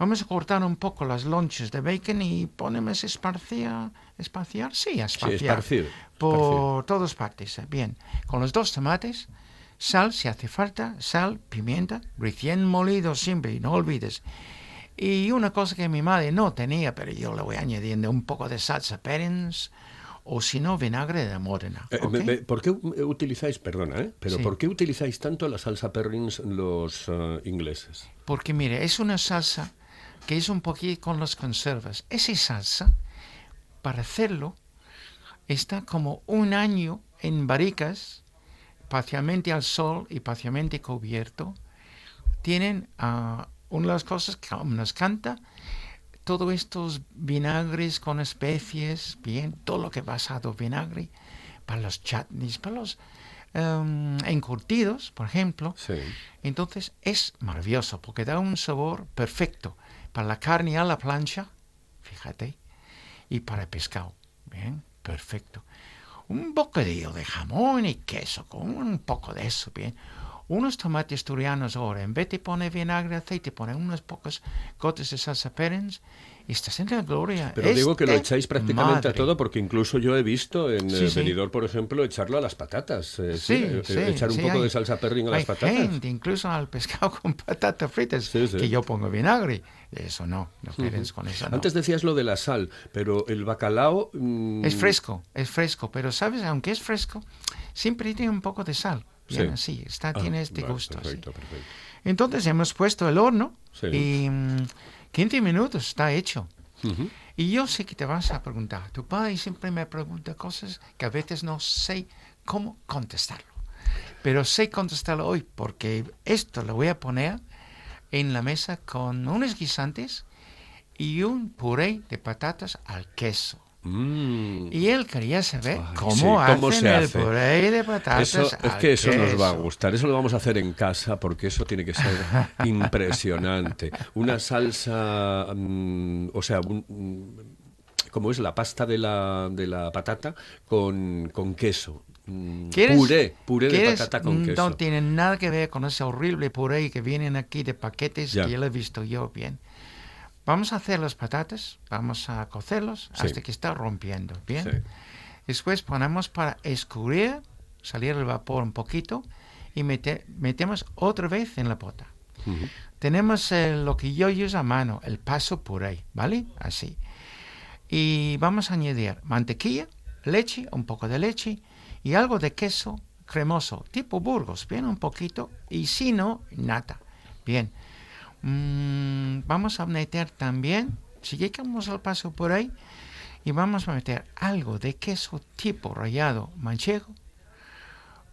Vamos a cortar un poco las lonches de bacon y ponemos esparcia, espaciar, sí, espaciar. esparcir, Por todas partes, eh, bien. Con los dos tomates, sal si hace falta, sal, pimienta, recién molido siempre, no olvides. Y una cosa que mi madre no tenía, pero yo le voy añadiendo un poco de salsa Perens o si no, vinagre de Módena. Eh, ¿ok? me- me- ¿Por qué utilizáis, perdona, ¿eh? pero Sí. ¿por qué utilizáis tanto la salsa Perrins los eh, ingleses? Porque mire, es una salsa que es un poquito con las conservas. Esa salsa, para hacerlo, está como un año en barricas, parcialmente al sol y parcialmente cubierto. Tienen ah, una de las cosas que nos canta, todos estos vinagres con especies, bien, todo lo que basado vinagre, para los chutneys, para los em, encurtidos, por ejemplo. Entonces es maravilloso porque da un sabor perfecto para la carne a la plancha, fíjate, y para el pescado. Bien, perfecto. Un bocadillo de jamón y queso con un poco de eso, bien. Unos tomates asturianos ahora, en vez de poner vinagre, aceite, ponen unas pocas gotas de salsa Perens estás en la gloria. Pero digo que lo Este echáis prácticamente a todo porque incluso yo he visto en Sí, el sí. venidor, por ejemplo, echarlo a las patatas. eh, Sí, eh, sí, echar un poco hay- de salsa perrin a las patatas. gente, incluso al pescado [laughs] con patatas fritas, sí. que yo pongo vinagre. Eso no, no quieres con eso. no. Antes decías lo de la sal, pero el bacalao... mm, Es fresco, es fresco, pero sabes, aunque es fresco, siempre tiene un poco de sal, bien Sí. así. Está, Ah, tiene este vale, gusto. perfecto, perfecto. Entonces hemos puesto el horno y mm, 15 minutos está hecho. Y yo sé que te vas a preguntar. Tu padre siempre me pregunta cosas que a veces no sé cómo contestarlo. Pero sé contestarlo hoy porque esto lo voy a poner en la mesa con unos guisantes y un puré de patatas al queso. Mm. Y él quería saber Ay, cómo, sí, cómo hacen se el hace. puré de patatas Eso, es que eso nos va a queso. gustar. Eso lo vamos a hacer en casa porque eso tiene que ser [laughs] impresionante. Una salsa, mm, o sea, un- como es la pasta de la, de la patata con, con queso. Mm, ¿Quieres- Puré, puré de quieres? patata con Mm, queso. No tiene nada que ver con ese horrible puré que vienen aquí de paquetes Ya. que ya lo he visto yo bien. Vamos a hacer las patatas, vamos a cocerlos Sí. hasta que está rompiendo, ¿bien? Sí. Después ponemos para escurrir, salir el vapor un poquito y mete- metemos otra vez en la pota. Tenemos eh, lo que yo uso a mano, el paso puré, ¿vale? Así. Y vamos a añadir mantequilla, leche, un poco de leche y algo de queso cremoso, tipo Burgos, bien, un poquito, y si no, nata. Bien. Mm, vamos a meter también, si llegamos al paso por ahí, y vamos a meter algo de queso tipo rallado manchego,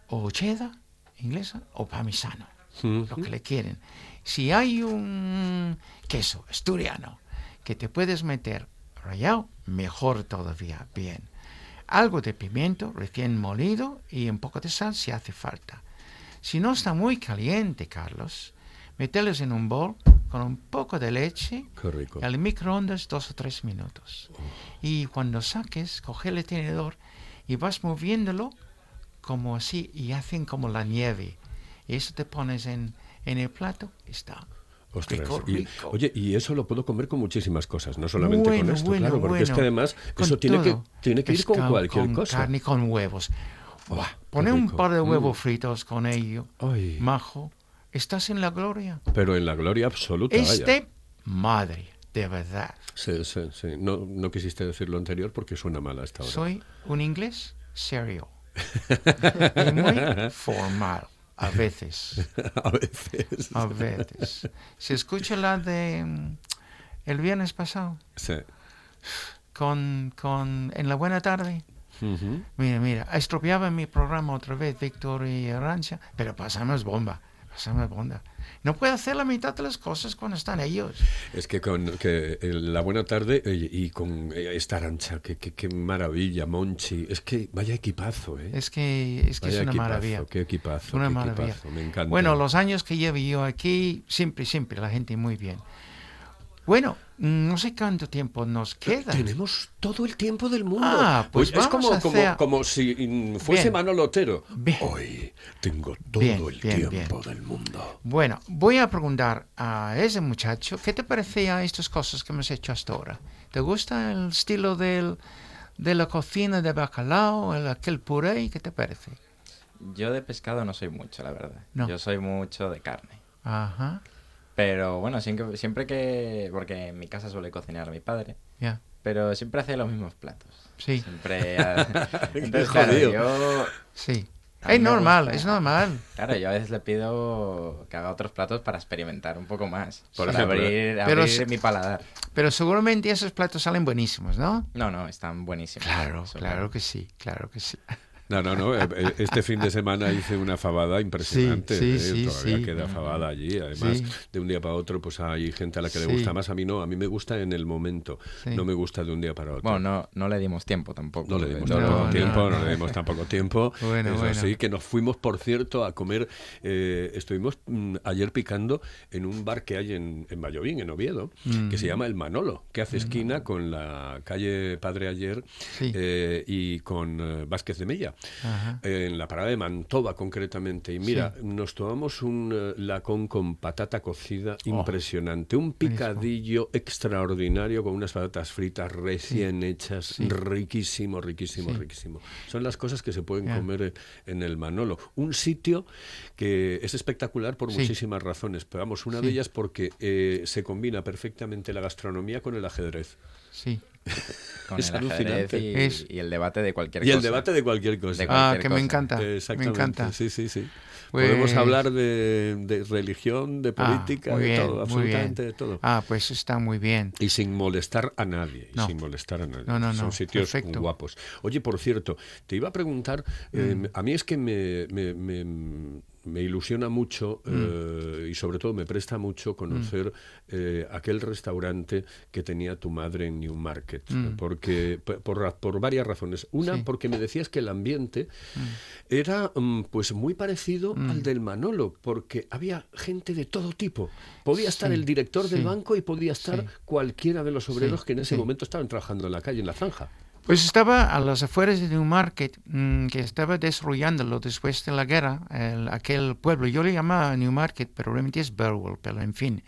o cheddar, inglesa, o parmesano, lo que le quieren. Si hay un queso asturiano que te puedes meter rallado, mejor todavía, bien. Algo de pimiento recién molido y un poco de sal si hace falta. Si no está muy caliente, Carlos, meterlos en un bol con un poco de leche Qué rico. y al microondas dos o tres minutos. Oh. Y cuando saques, coge el tenedor y vas moviéndolo como así y hacen como la nieve. Y eso te pones en, en el plato, está. Ostras, rico, y- rico. oye, y eso lo puedo comer con muchísimas cosas, no solamente Bueno, con esto, bueno, claro, porque es que bueno. además eso tiene que, tiene que ir con cualquier con cosa. carne, con huevos. Qué Pone un par de huevos Mm. fritos con ello. Ay. Majo, estás en la gloria. Pero en la gloria absoluta, vaya. Este, madre, de verdad. Sí, sí, sí. No, no quisiste decir lo anterior porque suena mal a esta hora. Soy un inglés serio. [laughs] y muy formal. A veces. [laughs] a veces. A veces. Se escucha la de mm, el viernes pasado Sí. con, con en la buena tarde. Ujú. Mira, mira, estropeaba mi programa otra vez Víctor y Arancha, pero pasamos bomba, pasamos bomba. No puedo hacer la mitad de las cosas cuando están ellos. Es que con que eh, la buena tarde oye, y con eh, esta arancha, qué, qué, qué maravilla, Monchi. Es que vaya equipazo, ¿eh? Es que es, que Vaya es una equipazo, maravilla. Qué equipazo, Una qué maravilla. equipazo, me encanta. Bueno, los años que llevo yo aquí, siempre, siempre, la gente muy bien. Bueno, no sé cuánto tiempo nos queda. Tenemos todo el tiempo del mundo. Ah, pues es vamos como, a como, hacer- como si mm, fuese Bien. Manolo Otero. Bien. Hoy tengo todo Bien, el bien, tiempo del mundo. Bueno, voy a preguntar a ese muchacho, ¿qué te parecía estas cosas que hemos hecho hasta ahora? ¿Te gusta el estilo del, de la cocina de bacalao, el, aquel puré? ¿Qué te parece? Yo de pescado no soy mucho, la verdad. No. Yo soy mucho de carne. Ajá, Pero bueno, siempre, siempre que... Porque en mi casa suele cocinar mi padre. ya, Pero siempre hace los mismos platos. sí, Siempre... [laughs] Entonces, claro, yo... sí. Es normal, gusta- es normal. Claro, yo a veces le pido que haga otros platos para experimentar un poco más. Por abrir, Pero abrir mi paladar. Pero seguramente esos platos salen buenísimos, ¿no? No, no, están buenísimos. Claro, claro que sí, claro que sí. No, no, no. eh, eh, Este fin de semana hice una fabada impresionante. Sí, eh, sí, Todavía sí. queda fabada allí. Además, Sí. de un día para otro, pues hay gente a la que le Sí. gusta más. A mí no. A mí me gusta en el momento. Sí. No me gusta de un día para otro. Bueno, no, no le dimos tiempo tampoco. No le dimos tampoco No, tiempo, no, no. le dimos tampoco tiempo. [laughs] Bueno, Eso bueno. sí, que nos fuimos, por cierto, a comer. eh, estuvimos mm, ayer picando en un bar que hay en, en Vallovín, en Oviedo, Mm. que se llama El Manolo, que hace esquina con la calle Padre Ayer Sí. eh, y con eh, Vázquez de Mella. Eh, en la parada de Mantova concretamente. Y mira, nos tomamos un eh, lacón con patata cocida Oh. impresionante, un picadillo extraordinario con unas patatas fritas recién hechas, Sí. riquísimo, riquísimo, riquísimo. Son las cosas que se pueden comer eh, en el Manolo. Un sitio que es espectacular por muchísimas razones, pero vamos, una de ellas porque eh, se combina perfectamente la gastronomía con el ajedrez. Sí. [laughs] Con Es el alucinante. y, Es- y el debate de cualquier Y cosa. el debate de cualquier cosa. De Ah, que me encanta. Me Exactamente, encanta. Sí, sí, sí. Pues- Podemos hablar de, de religión, de Ah, política, muy de bien, todo, muy absolutamente de todo. Ah, pues está muy bien. Y sin molestar a nadie. y No. sin molestar a nadie. No, no, Son sitios perfecto. guapos. Oye, por cierto, te iba a preguntar, eh, Mm. a mí es que me, me- me- me ilusiona mucho Mm. eh, y sobre todo me presta mucho conocer eh, aquel restaurante que tenía tu madre en Newmarket. Mm. Porque, por, por varias razones. Una, Sí. porque me decías que el ambiente era mm, pues muy parecido Mm. al del Manolo, porque había gente de todo tipo. Podía estar Sí, el director del banco y podía estar cualquiera de los obreros que en ese momento estaban trabajando en la calle, en la zanja. Pues estaba a las afueras de Newmarket, mm, que estaba desarrollándolo después de la guerra, el- aquel pueblo. Yo le llamaba Newmarket, pero realmente es Burwell, pero en fin.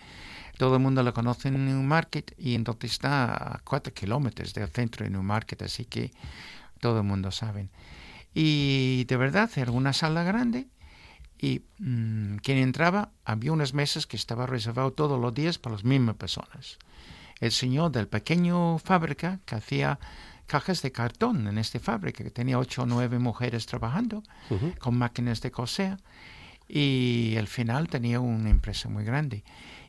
Todo el mundo lo conoce en Newmarket y entonces está a cuatro kilómetros del centro de Newmarket, así que todo el mundo sabe. Y de verdad era una sala grande y mm, quien entraba había unas mesas que estaba reservado todos los días para las mismas personas. El señor del pequeño fábrica que hacía cajas de cartón en esta fábrica, que tenía ocho o nueve mujeres trabajando con máquinas de coser y al final tenía una empresa muy grande.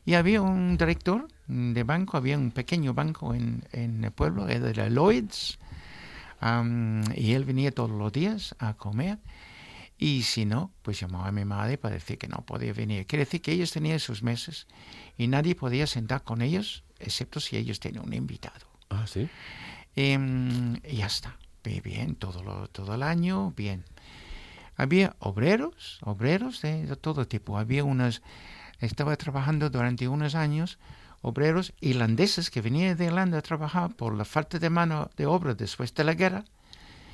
Y había un director de banco, había un pequeño banco en, en el pueblo, era Lloyds, am, y él venía todos los días a comer. Y si no, pues llamaba a mi madre para decir que no podía venir. Quiere decir que ellos tenían sus meses y nadie podía sentar con ellos, excepto si ellos tenían un invitado. Ah, sí. Em, y ya está. Bi- Bien, todo, lo- todo el año, bien. Había obreros, obreros de, todo tipo. Había unos, estaba trabajando durante unos años, obreros irlandeses que venían de Irlanda a trabajar por la falta de mano de obra después de la guerra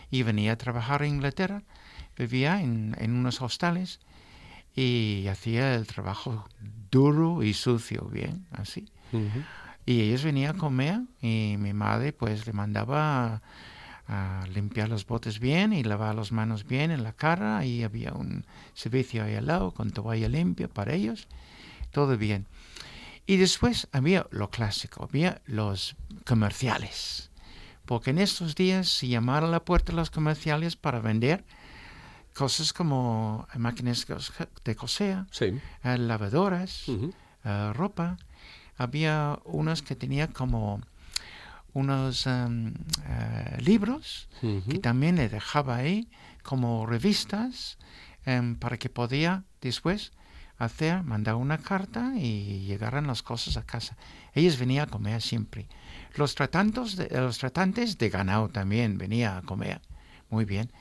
y venía a trabajar en Inglaterra. Vivía en, en unos hostales y hacía el trabajo duro y sucio, bien, así. Y ellos venían a comer y mi madre pues le mandaba a, a limpiar los botes bien y lavar las manos bien en la cara y había un servicio ahí al lado con toalla limpia para ellos, todo bien. Y después había lo clásico, había los comerciales, porque en estos días se llamaron a la puerta los comerciales para vender cosas como máquinas de coser, Sí. eh, lavadoras, eh, ropa. Había unos que tenían como unos em, eh, libros que también le dejaba ahí como revistas em, para que podía después hacer, mandar una carta y llegaran las cosas a casa. Ellos venían a comer siempre. Los tratantes de, los tratantes de ganado también venían a comer. Muy bien.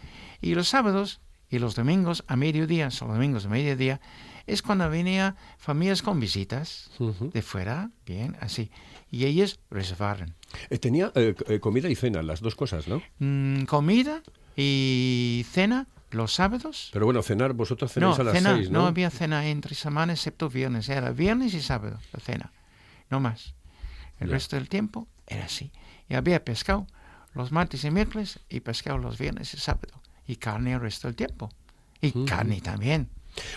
Y los sábados y los domingos a mediodía, solo domingos a mediodía, es cuando venía familias con visitas de fuera, bien, así. Y ellos reservaron Eh, tenía eh, eh, comida y cena, las dos cosas, ¿no? mm, comida y cena los sábados. Pero bueno, cenar, vosotros No, cenáis a las cena, seis, ¿no? no había cena entre semana excepto viernes. Era viernes y sábado la cena, no más. El Ya. resto del tiempo era así. Y había pescado los martes y miércoles y pescado los viernes y sábado. Y carne el resto del tiempo. Y carne también.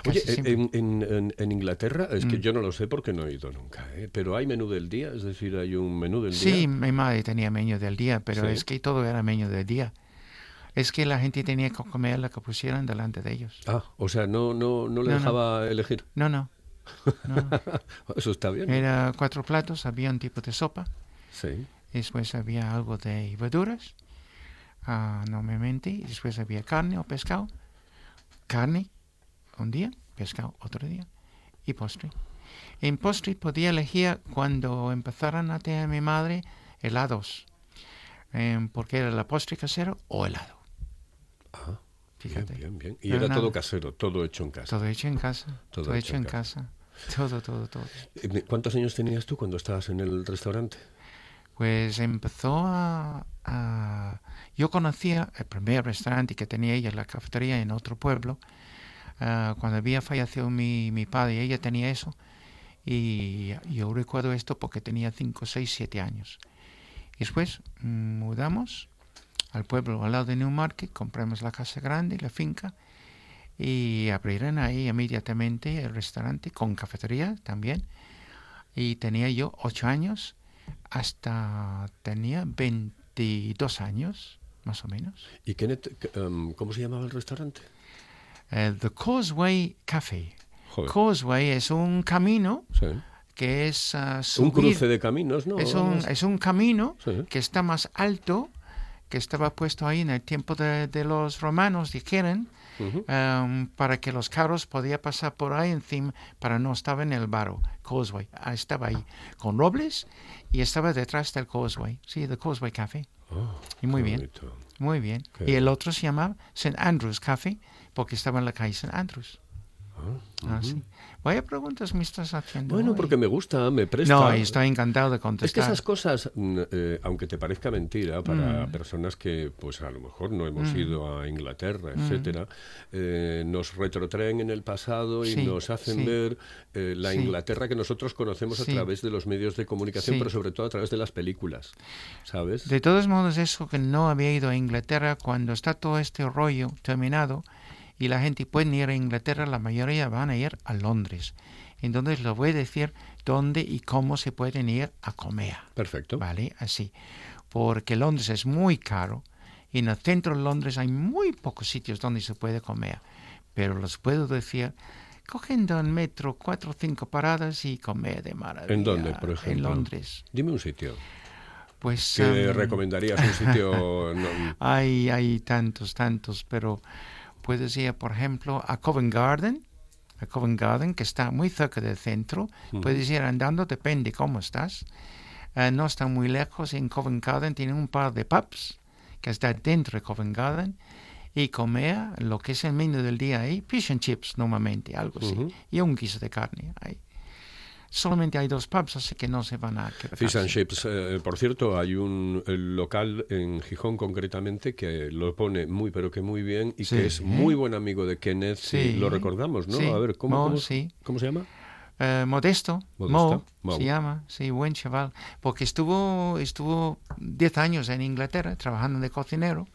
Oye, en, en- en- Inglaterra, es que Mm. yo no lo sé porque no he ido nunca, ¿eh? pero hay menú del día, es decir, hay un menú del Sí, día. mi madre tenía menú del día, pero Sí. es que todo era menú del día. Es que la gente tenía que comer lo que pusieran delante de ellos. Ah, o sea, no, no, no le No, no. dejaba elegir. No, no. [laughs] Eso está bien. Era cuatro platos, había un tipo de sopa, Sí. después había algo de verduras, ah, normalmente, después había carne o pescado. Carne un día, pescado otro día, y postre. En postre podía elegir cuando empezaran a tener mi madre helados, em, porque era la postre casero o helado. Ah, Fíjate. Bien, bien, bien. Y era todo casero, todo hecho en casa. Todo hecho en casa. Todo Todo, hecho hecho en en casa. Todo, todo, todo. Eh, ¿Cuántos años tenías tú cuando estabas en el restaurante? Pues empezó a, a- Yo conocía el primer restaurante que tenía ella, la cafetería en otro pueblo. Ah, cuando había fallecido mi, padre, ella tenía eso. Y yo recuerdo esto porque tenía 5, 6, 7 años. Después mm, mudamos al pueblo al lado de Newmarket, compramos la casa grande, la finca, y abrieron ahí inmediatamente el restaurante con cafetería también. Y tenía yo 8 años hasta tenía 22 años, más o menos. ¿Y c- em, cómo se llamaba el restaurante? Eh, The Causeway Café. Joder. Causeway es un camino Sí. que es Un subir- cruce de caminos, ¿no? Es un, es un camino Sí. que está más alto, que estaba puesto ahí en el tiempo de, de los romanos, dijeron, Ujú. em, para que los carros podían pasar por ahí encima, para no estar en el barro, Causeway. Ah, estaba ahí con robles y estaba detrás del Causeway, sí, the Causeway Café. Oh, y muy bien, bonito. muy bien. Qué Y el otro se llamaba St. Andrews Café, porque estaba en la calle St. Andrews. Ah, sí. Vaya preguntas me estás haciendo. Bueno, hoy. porque me gusta, me presta. No, estoy encantado de Es que contestar. esas cosas, mm, eh, aunque te parezca mentira, para Mm. personas que, pues a lo mejor no hemos Mm. ido a Inglaterra, Mm. etcétera, eh, nos retrotraen en el pasado y Sí, nos hacen sí. ver eh, la. Inglaterra que nosotros conocemos a través de los medios de comunicación, pero sobre todo a través de las películas, ¿sabes? De todos modos, eso que no había ido a Inglaterra, cuando está todo este rollo terminado y la gente puede ir a Inglaterra, la mayoría van a ir a Londres. Entonces les voy a decir dónde y cómo se pueden ir a comer. Perfecto. ¿Vale? Así. Porque Londres es muy caro y en el centro de Londres hay muy pocos sitios donde se puede comer. Pero les puedo decir, cogiendo el metro cuatro o cinco paradas y comer de maravilla. ¿En dónde, por ejemplo? En Londres. Dime un sitio. Pues, ¿Qué am, recomendarías? Un sitio. [laughs] no- hay, hay tantos, tantos, pero puedes ir, por ejemplo, a Covent Garden, a Covent Garden, que está muy cerca del centro. Puedes ir andando, depende cómo estás. Eh, no está muy lejos. En Covent Garden tienen un par de pubs que está dentro de Covent Garden y comer lo que es el menú del día ahí, fish and chips normalmente, algo así, y un guiso de carne ahí. Solamente hay dos pubs, así que no se van a quedar. Fish and Chips. eh, por cierto, hay un el local en Gijón concretamente que lo pone muy, pero que muy bien y Sí. que es muy buen amigo de Kenneth. Sí. Lo recordamos, ¿no? Sí. A ver, ¿cómo, Mo, cómo, cómo se llama? Eh, Modesto, Modesto, Mo, Mo. se llama, sí, buen chaval, porque estuvo estuvo 10 años en Inglaterra trabajando de cocinero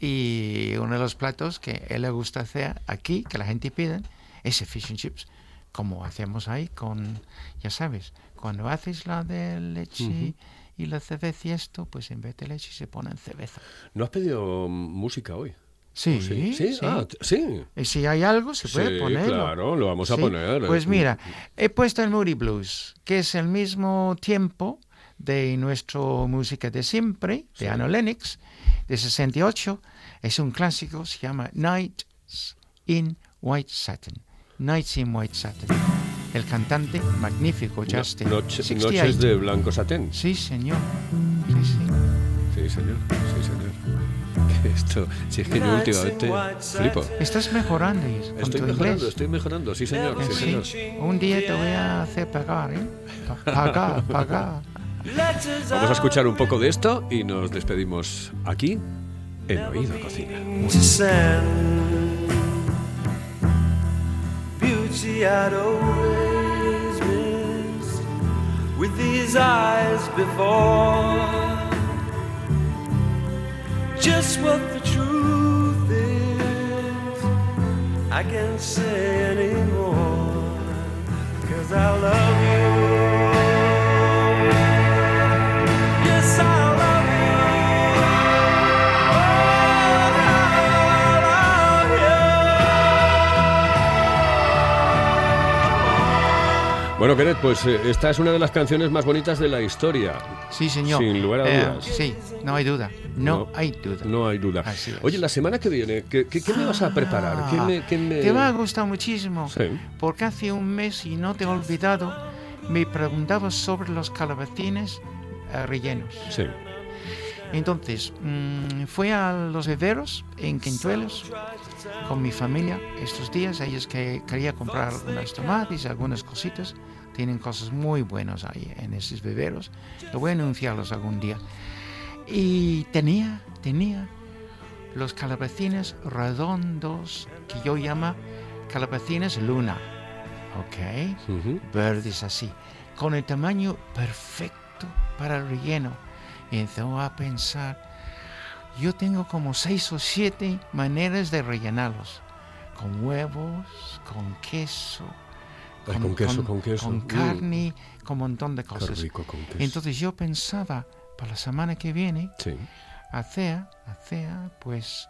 y uno de los platos que él le gusta hacer aquí, que la gente pide, es el fish and chips, como hacemos ahí con, ya sabes, cuando haces la de leche y la cerveza y esto, pues en vez de leche se ponen cerveza. ¿No has pedido música hoy? Sí, ¿O sí? ¿Sí? sí. Ah, sí. Y si hay algo, se puede Sí, ponerlo. claro, lo vamos a Sí, poner. Pues Eh, mira, he puesto el Moody Blues, que es el mismo tiempo de nuestra música de siempre, de Anno Lennox, de 68. Es un clásico, se llama Nights in White Satin. Nights in White Satin. El cantante magnífico no- Justin. noche- 68. noches de blanco satén. Sí, señor. Sí, sí. Sí, señor. Sí, señor. [laughs] Esto, si es que yo últimamente flipo. Estás mejorando Is, con Estoy tu mejorando, inglés. estoy mejorando. Sí, señor. Sí, sí. señor. Un día te voy a hacer pagar, ¿eh? Pagar, pagar. Vamos a escuchar un poco de esto y nos despedimos aquí en Oído Cocina. Beauty I'd always missed with these eyes before. Just what the truth is, I can't say anymore. Bueno, Kenneth, pues eh, esta es una de las canciones más bonitas de la historia. Sí, señor. Sin lugar a Eh, dudas. sí, no hay duda. No, hay duda. No hay duda. Oye, la semana que viene, ¿qué, qué- qué me vas a preparar? ¿Qué me, qué me- Te va a gustar muchísimo. Sí. Porque hace un mes, y no te he olvidado, me preguntabas sobre los calabacines eh, rellenos. Sí. Entonces, mm, fui a los viveros en Quintuelos con mi familia estos días. Ellos que quería comprar algunos tomates, algunas cositas. Tienen cosas muy buenas ahí en esos viveros. Lo voy a anunciarlos algún día. Y tenía, tenía los calabacines redondos que yo llamo calabacines luna. ¿Ok? Verdes así. Con el tamaño perfecto para el relleno. Y empezó a pensar, yo tengo como seis o siete maneras de rellenarlos. Con huevos, con queso, Con queso, con queso. Con Mm. carne, con un montón de Qué cosas. rico con queso. Entonces yo pensaba para la semana que viene Sí. hacer, hacer pues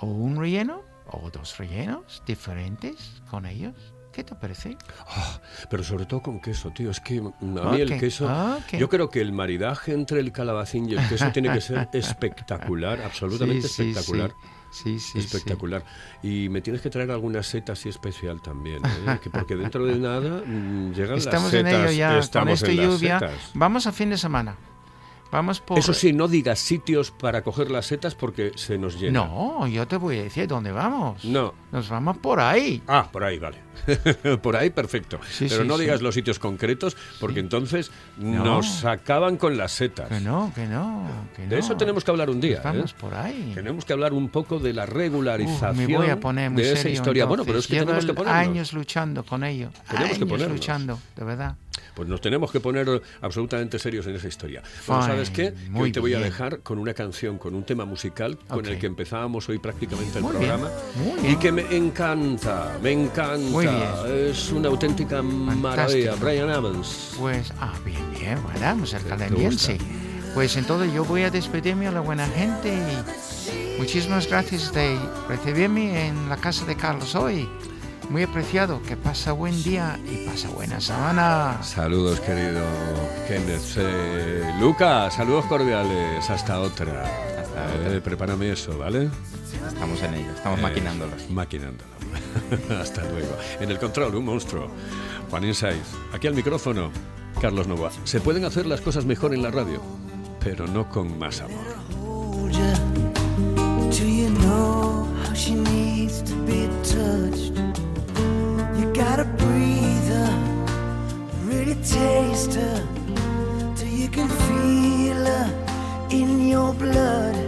o un relleno o dos rellenos diferentes con ellos. ¿Qué te parece? Ah, pero sobre todo con queso, tío. Es que mm, a Ok, mí el queso. ok. Yo creo que el maridaje entre el calabacín y el queso tiene que ser [laughs] espectacular, absolutamente Sí, espectacular. Sí, sí, sí. espectacular. Y me tienes que traer alguna seta así especial también, ¿eh? [laughs] Que porque dentro de nada mm, llegan Estamos las en setas. ello ya, con Estamos esta en las lluvia. setas. Vamos a fin de semana. Vamos por... Eso sí, no digas sitios para coger las setas porque se nos llena. No, yo te voy a decir dónde vamos. No. Nos vamos por ahí. Ah, por ahí, vale. [laughs] por ahí, perfecto. Sí, Pero sí, no sí. digas los sitios concretos porque entonces No. nos acaban con las setas. Que no, que no, que De no. eso tenemos que hablar un día. Nos vamos ¿eh? por ahí. Tenemos que hablar un poco de la Uf, regularización me voy a poner muy de esa serio, historia. Bueno, pero es entonces. que tenemos que ponernos. años luchando con ello. Tenemos que años ponernos. luchando, de verdad. Pues nos tenemos que poner absolutamente serios en esa historia. ¿sabes qué? Que muy hoy te voy a bien. dejar con una canción, con un tema musical con Ok. el que empezábamos hoy prácticamente el Muy bien, programa. Y bien. que me encanta, me encanta. Bien. Es una auténtica maravilla. Brian Adams. Pues, ah, bien, bien, vamos ¿Te canadiense. Pues entonces yo voy a despedirme a la buena gente y muchísimas gracias de recibirme en la casa de Carlos hoy muy apreciado. Que pasa buen día y pasa buena semana. Saludos, querido Kenneth. Eh, Lucas, saludos cordiales. Hasta otra. Prepárame eso, ¿vale? Estamos en ello, estamos eh, maquinándolos. Maquinándolo. [laughs] Hasta luego. En el control, un monstruo. Juan Insaiz. Aquí al micrófono, Carlos Novoa. Se pueden hacer las cosas mejor en la radio, pero no con más amor. got a breather, pretty taster, till you can feel her in your blood.